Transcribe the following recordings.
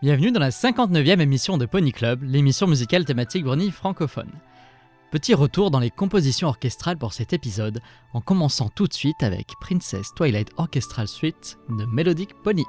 Bienvenue dans la 59e émission de Pony Club, l'émission musicale thématique brownie francophone. Petit retour dans les compositions orchestrales pour cet épisode, en commençant tout de suite avec Princess Twilight Orchestral Suite de Melodic Pony.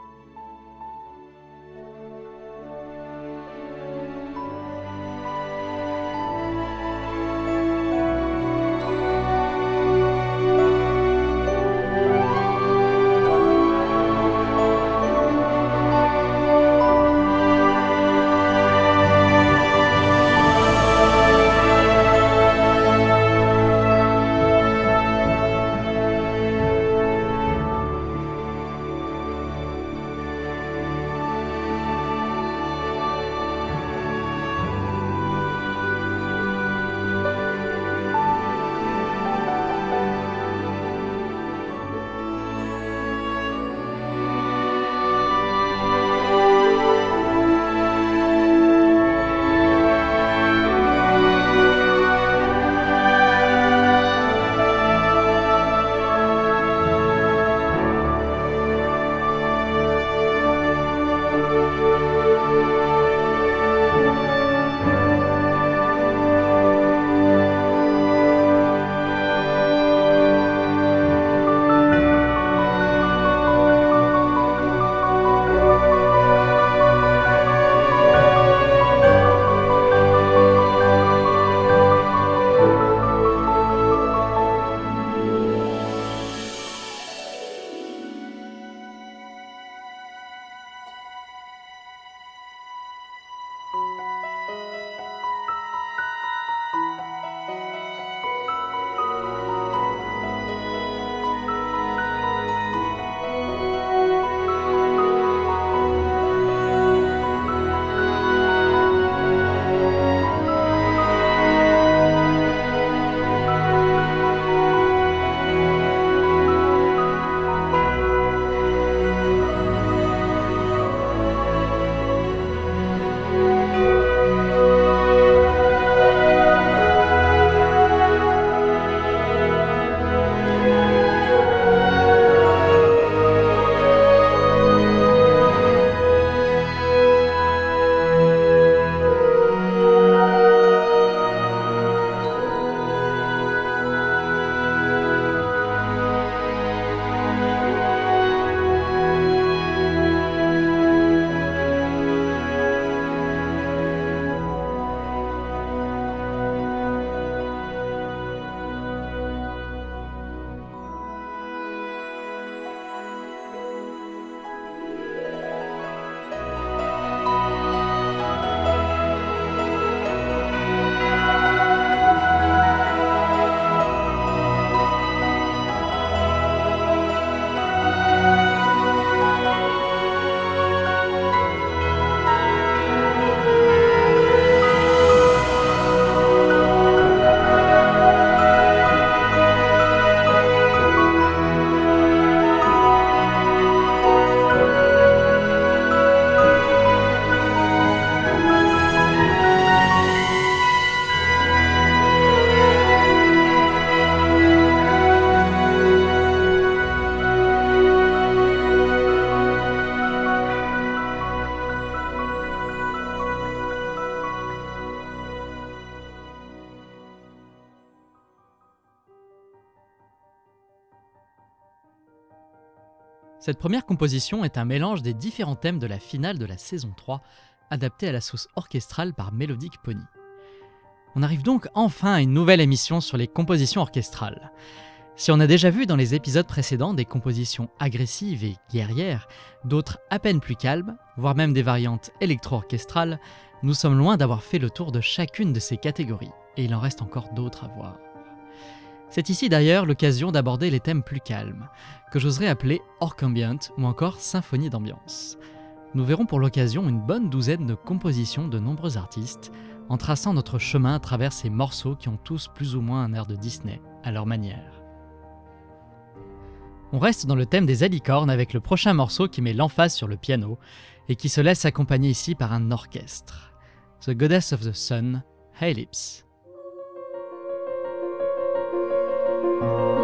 Cette première composition est un mélange des différents thèmes de la finale de la saison 3, adapté à la sauce orchestrale par Melodic Pony. On arrive donc enfin à une nouvelle émission sur les compositions orchestrales. Si on a déjà vu dans les épisodes précédents des compositions agressives et guerrières, d'autres à peine plus calmes, voire même des variantes électro-orchestrales, nous sommes loin d'avoir fait le tour de chacune de ces catégories, et il en reste encore d'autres à voir. C'est ici d'ailleurs l'occasion d'aborder les thèmes plus calmes, que j'oserais appeler orc ambient ou encore symphonie d'ambiance. Nous verrons pour l'occasion une bonne douzaine de compositions de nombreux artistes, en traçant notre chemin à travers ces morceaux qui ont tous plus ou moins un air de Disney, à leur manière. On reste dans le thème des alicornes avec le prochain morceau qui met l'emphase sur le piano et qui se laisse accompagner ici par un orchestre. The Goddess of the Sun, Hey Lips. thank you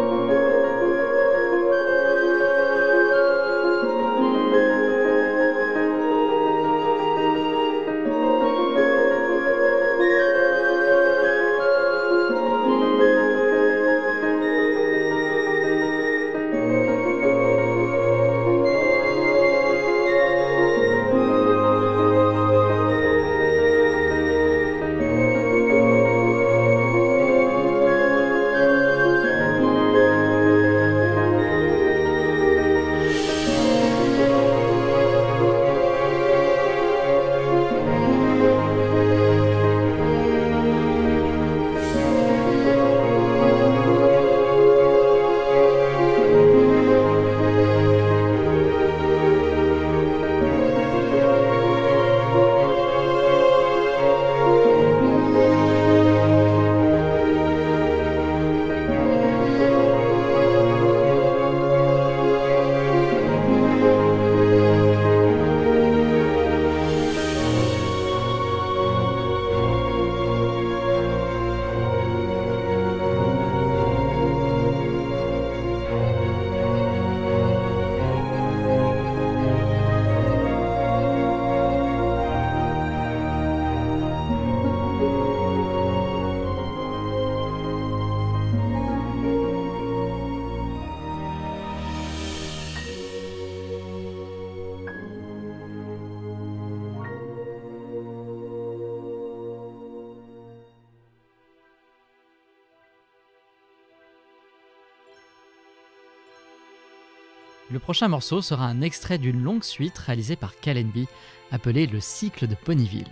prochain morceau sera un extrait d'une longue suite réalisée par Calenby, appelée le cycle de Ponyville.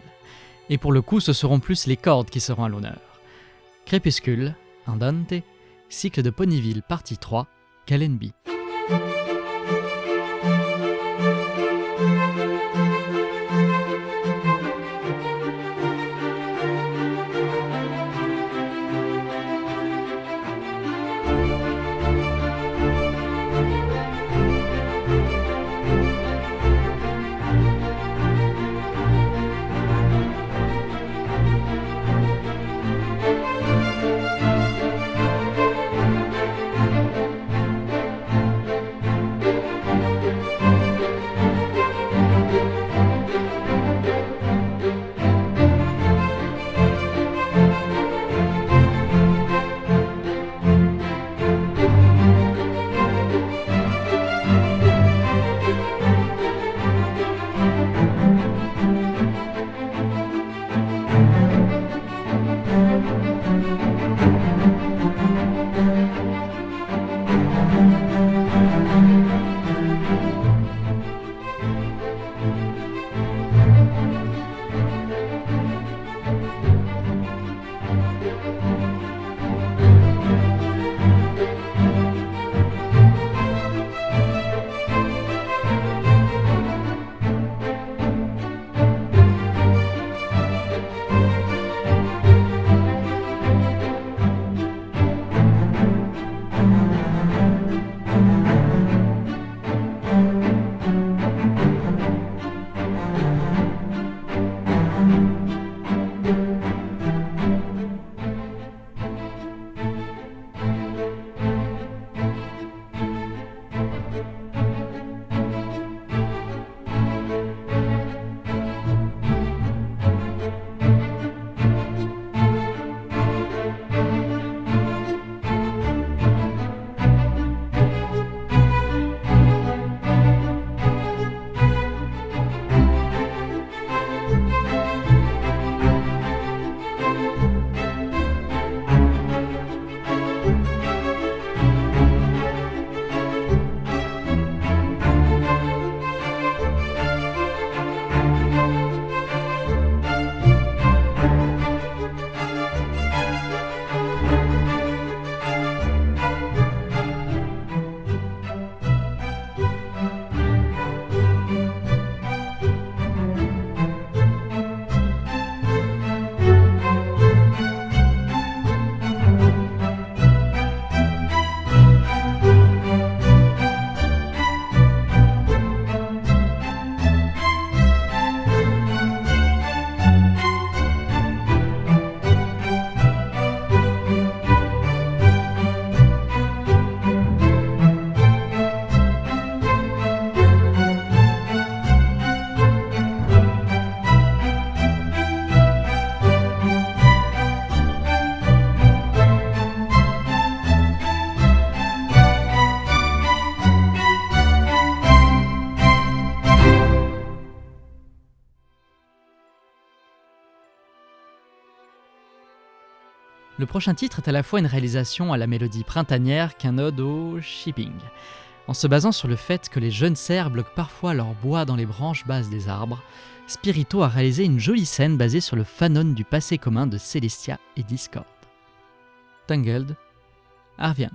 Et pour le coup, ce seront plus les cordes qui seront à l'honneur. Crépuscule, Andante, cycle de Ponyville, partie 3, Calenby. Le prochain titre est à la fois une réalisation à la mélodie printanière qu'un ode au shipping. En se basant sur le fait que les jeunes cerfs bloquent parfois leur bois dans les branches basses des arbres, Spirito a réalisé une jolie scène basée sur le fanon du passé commun de Celestia et Discord. Tangled, Arviant.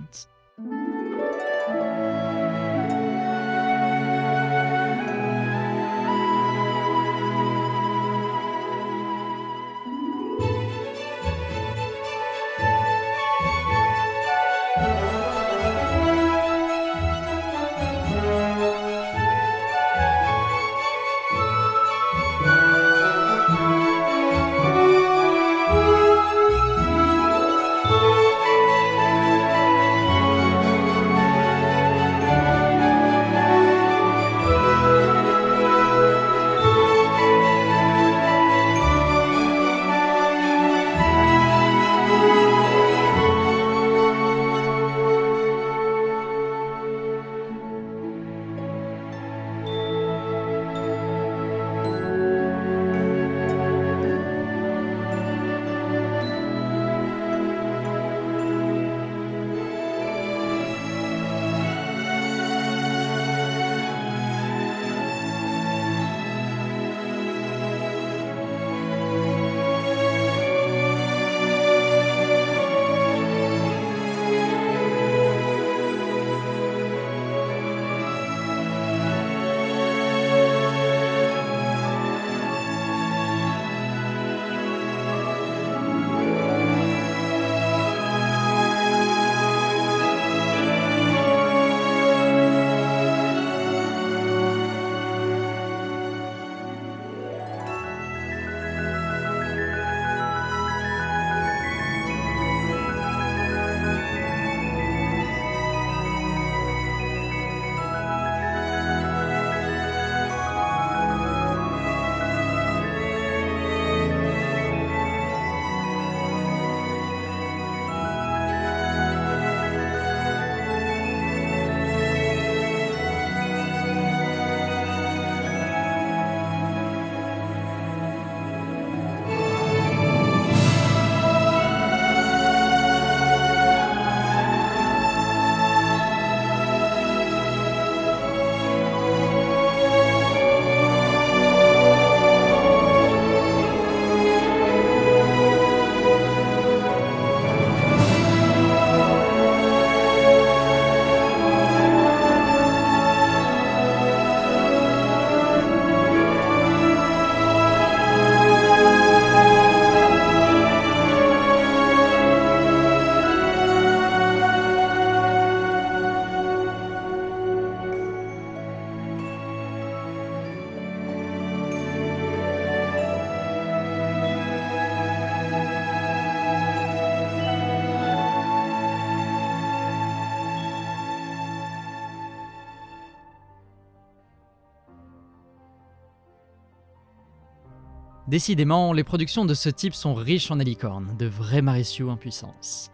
Décidément, les productions de ce type sont riches en alicornes, de vrais Mauricio en puissance.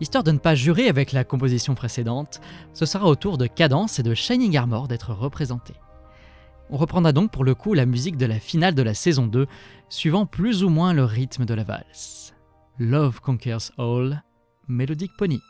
Histoire de ne pas jurer avec la composition précédente, ce sera au tour de Cadence et de Shining Armor d'être représentés. On reprendra donc pour le coup la musique de la finale de la saison 2, suivant plus ou moins le rythme de la valse. Love Conquers All, Melodic Pony.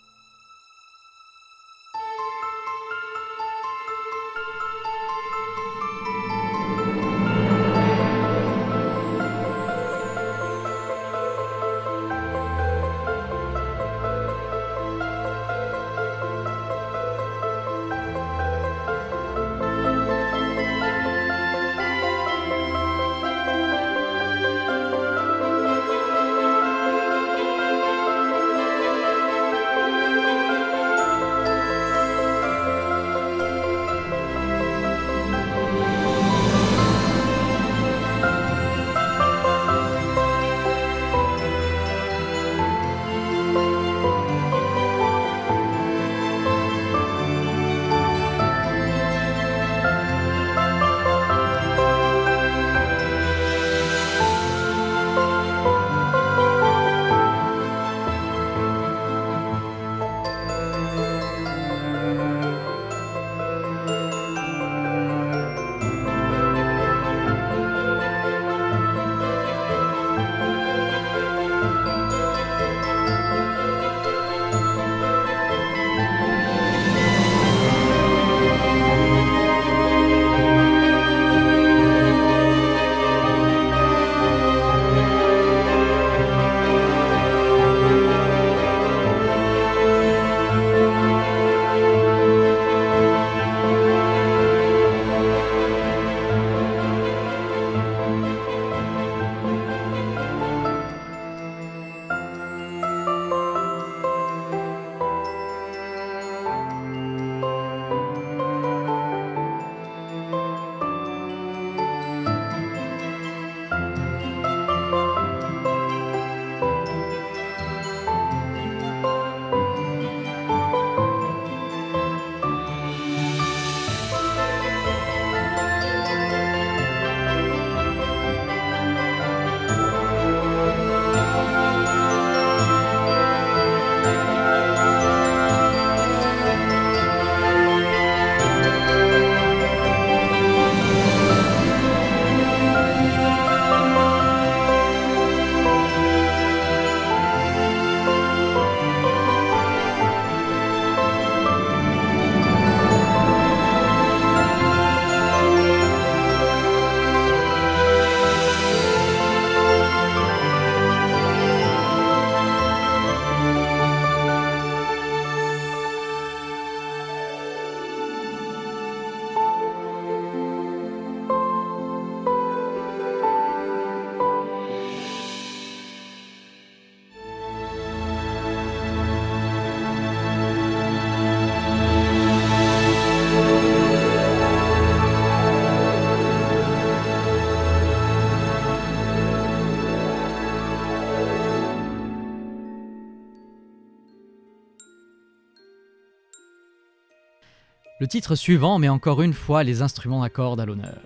Le titre suivant met encore une fois les instruments à cordes à l'honneur.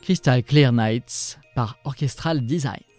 Crystal Clear Nights par Orchestral Design.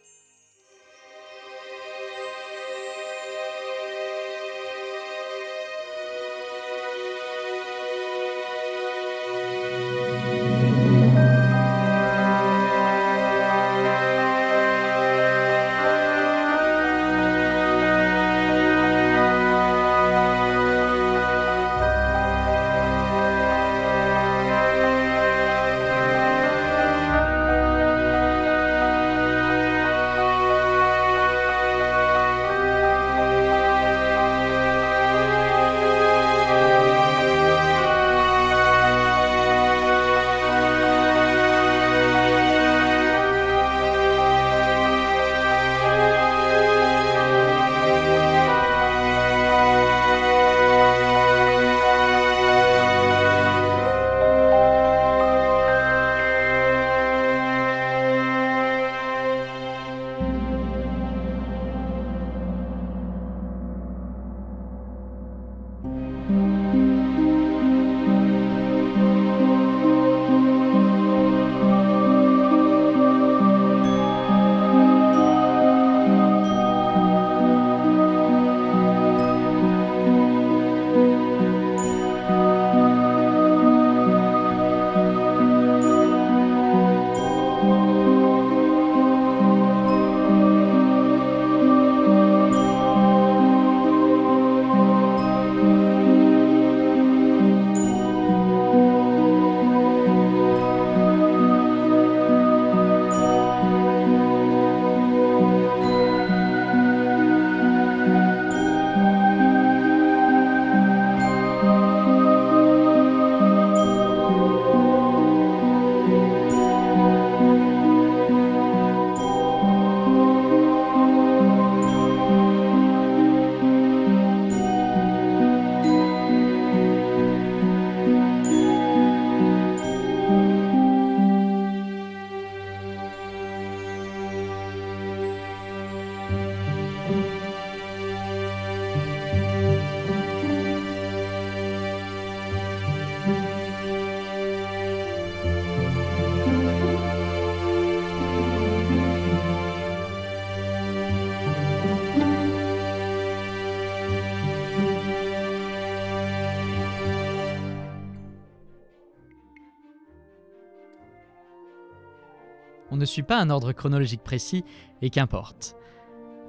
On ne suit pas un ordre chronologique précis, et qu'importe.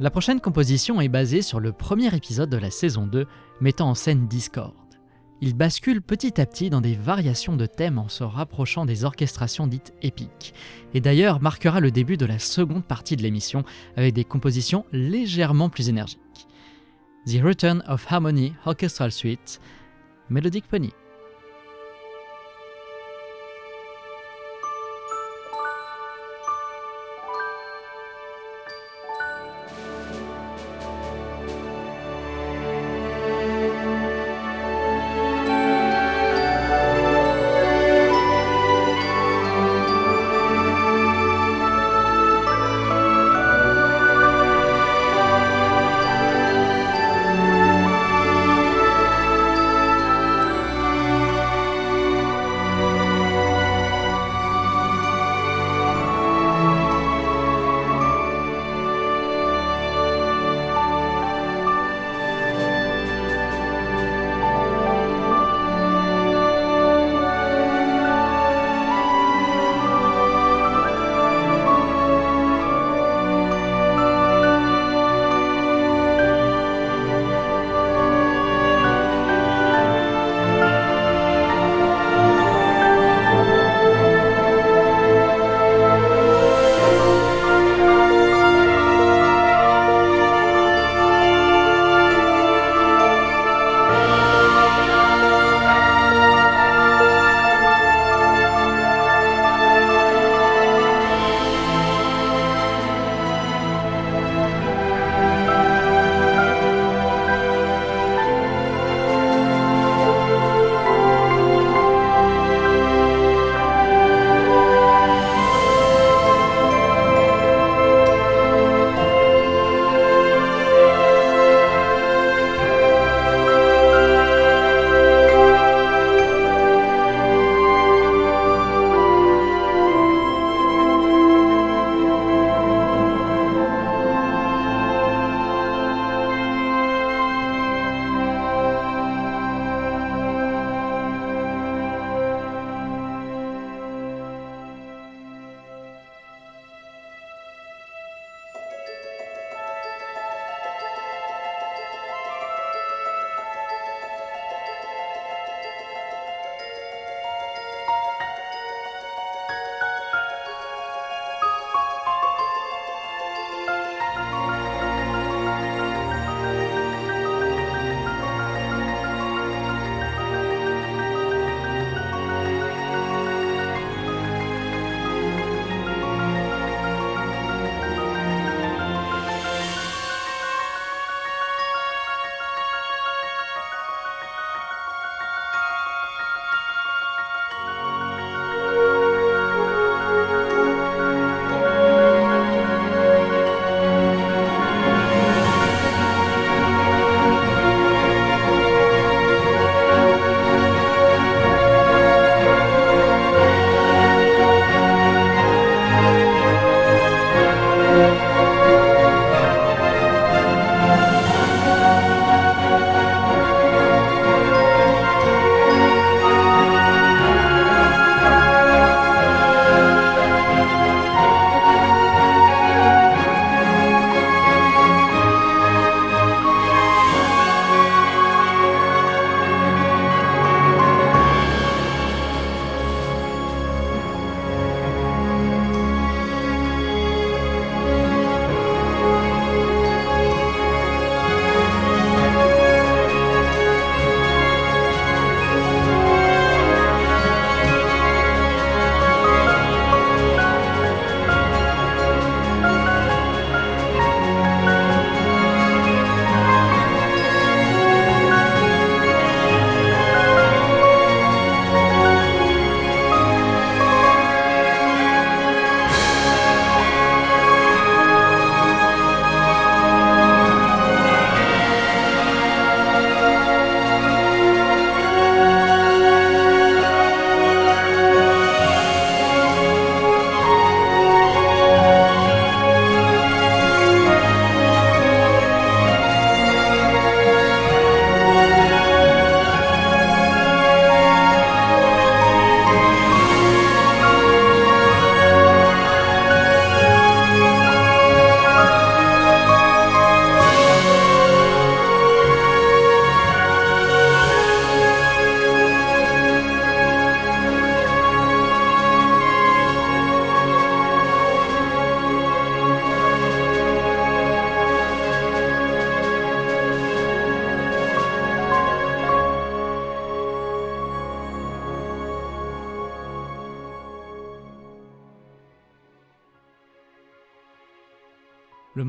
La prochaine composition est basée sur le premier épisode de la saison 2, mettant en scène Discord. Il bascule petit à petit dans des variations de thèmes en se rapprochant des orchestrations dites épiques, et d'ailleurs marquera le début de la seconde partie de l'émission avec des compositions légèrement plus énergiques. The Return of Harmony Orchestral Suite, Melodic Pony.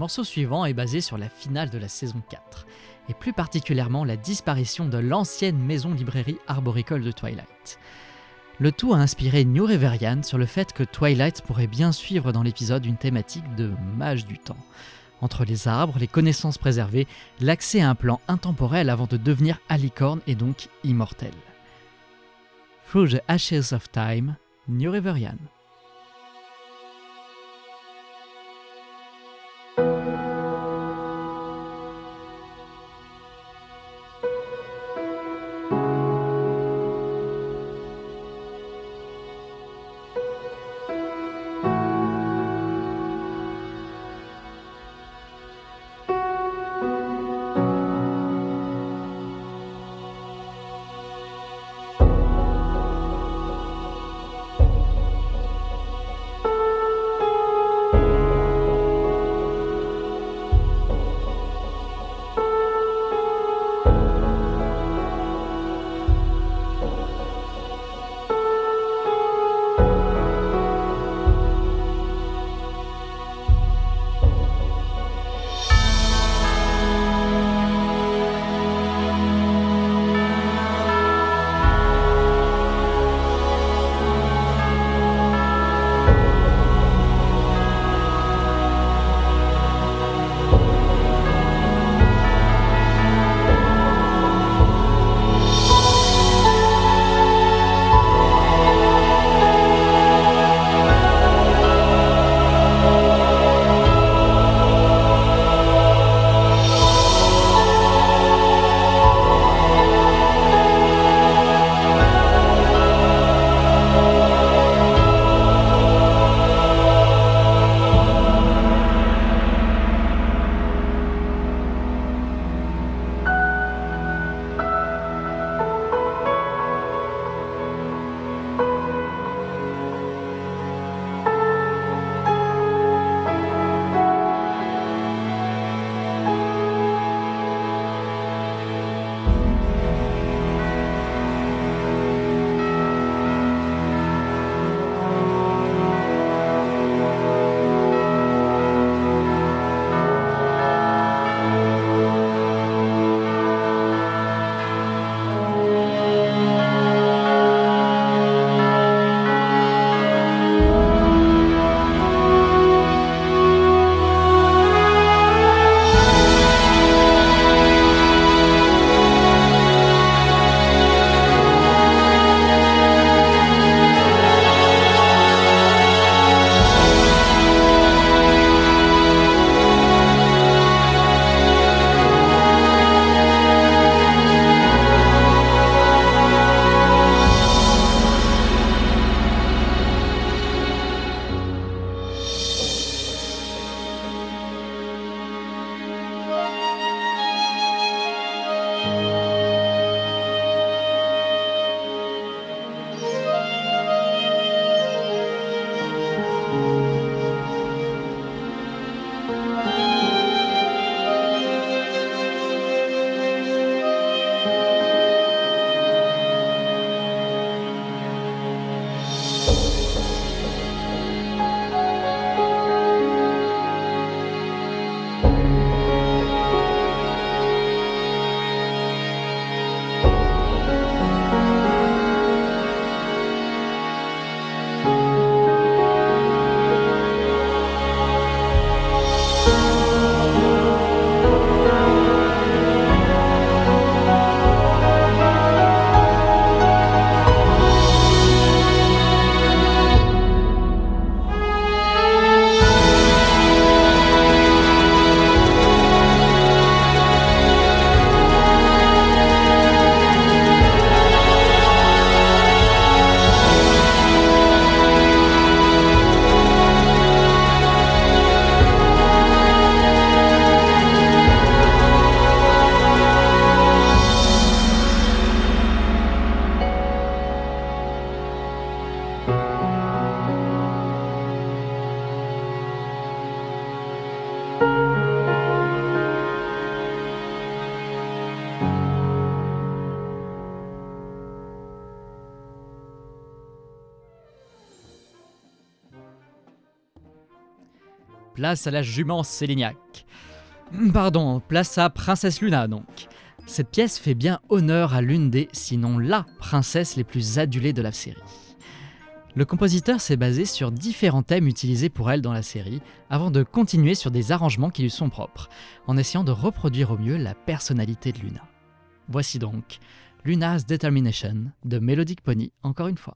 Morceau suivant est basé sur la finale de la saison 4, et plus particulièrement la disparition de l'ancienne maison librairie arboricole de Twilight. Le tout a inspiré New Reverian sur le fait que Twilight pourrait bien suivre dans l'épisode une thématique de mage du temps. Entre les arbres, les connaissances préservées, l'accès à un plan intemporel avant de devenir alicorne et donc immortel. Through the Ashes of Time, New Reverian. Place à la jument Célignac. Pardon, place à Princesse Luna donc. Cette pièce fait bien honneur à l'une des, sinon la princesse les plus adulées de la série. Le compositeur s'est basé sur différents thèmes utilisés pour elle dans la série, avant de continuer sur des arrangements qui lui sont propres, en essayant de reproduire au mieux la personnalité de Luna. Voici donc Luna's Determination de Melodic Pony, encore une fois.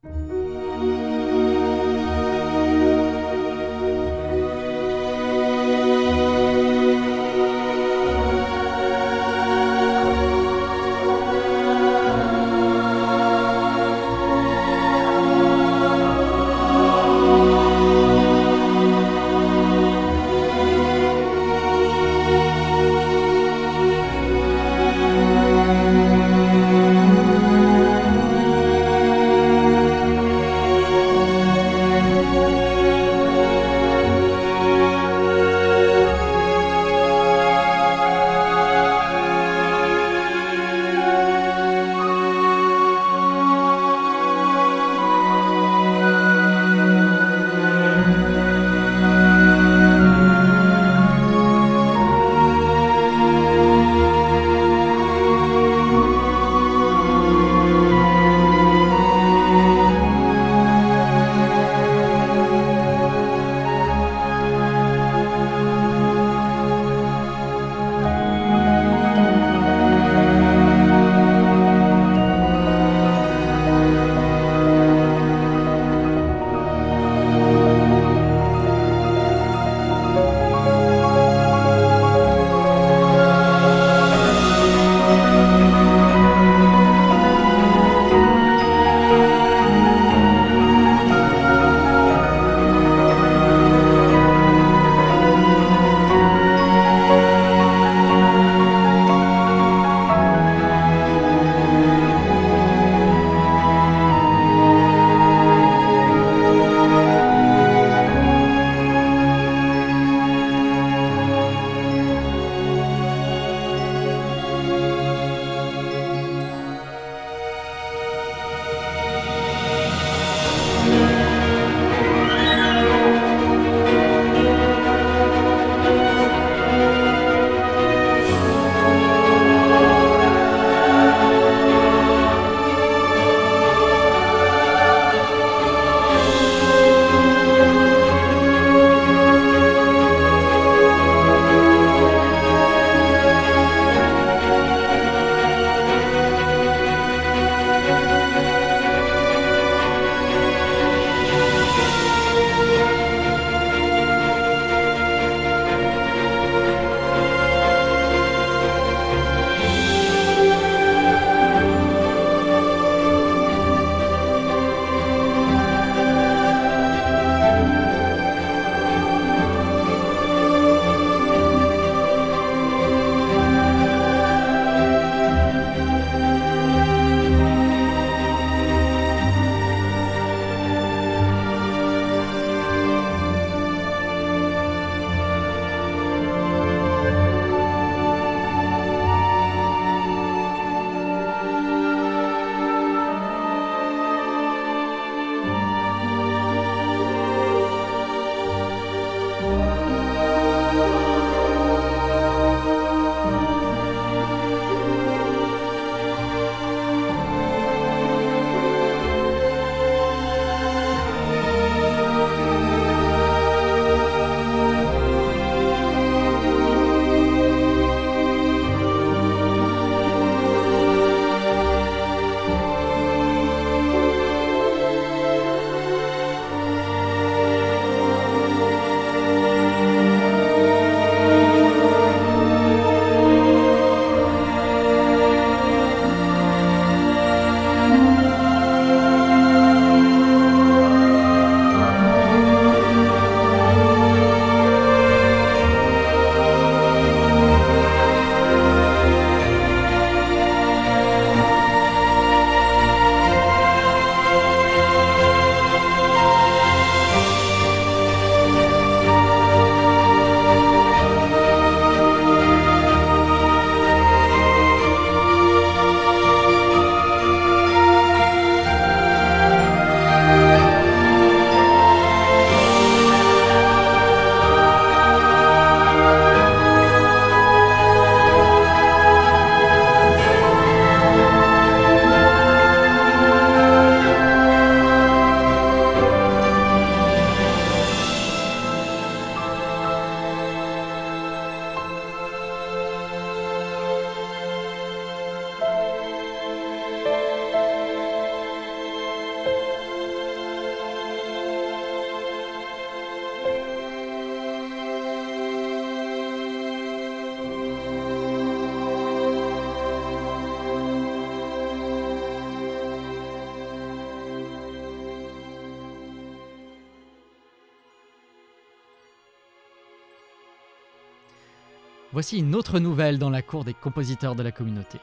Voici une autre nouvelle dans la cour des compositeurs de la communauté.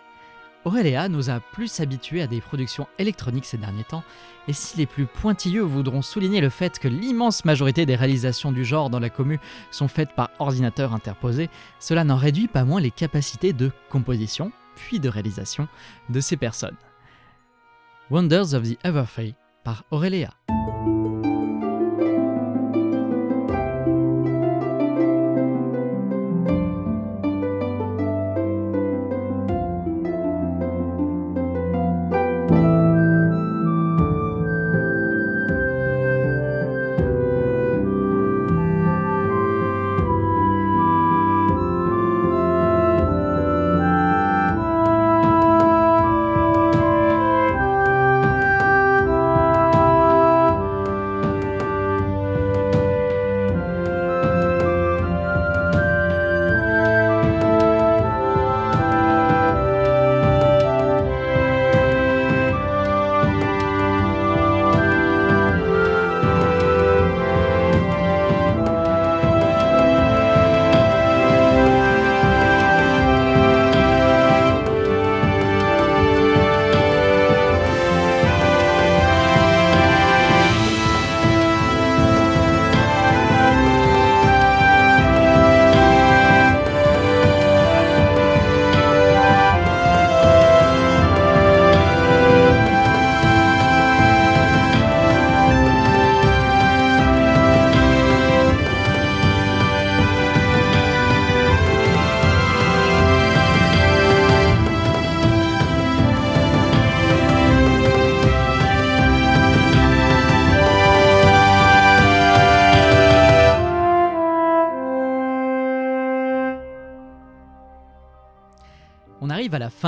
Aurélia nous a plus habitués à des productions électroniques ces derniers temps, et si les plus pointilleux voudront souligner le fait que l'immense majorité des réalisations du genre dans la commu sont faites par ordinateur interposé, cela n'en réduit pas moins les capacités de composition, puis de réalisation, de ces personnes. Wonders of the Everfree par Aurélia.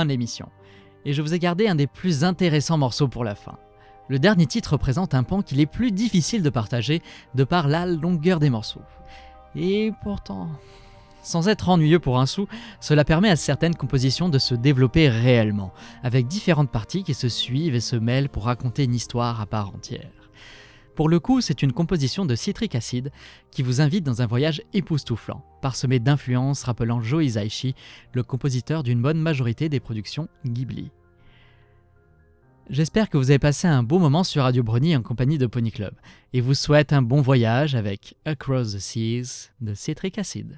L'émission, et je vous ai gardé un des plus intéressants morceaux pour la fin. Le dernier titre représente un pan qu'il est plus difficile de partager de par la longueur des morceaux. Et pourtant, sans être ennuyeux pour un sou, cela permet à certaines compositions de se développer réellement, avec différentes parties qui se suivent et se mêlent pour raconter une histoire à part entière. Pour le coup, c'est une composition de Citric Acid qui vous invite dans un voyage époustouflant, parsemé d'influences rappelant Joe Hisaishi, le compositeur d'une bonne majorité des productions Ghibli. J'espère que vous avez passé un beau moment sur Radio Brony en compagnie de Pony Club, et vous souhaite un bon voyage avec Across the Seas de Citric Acid.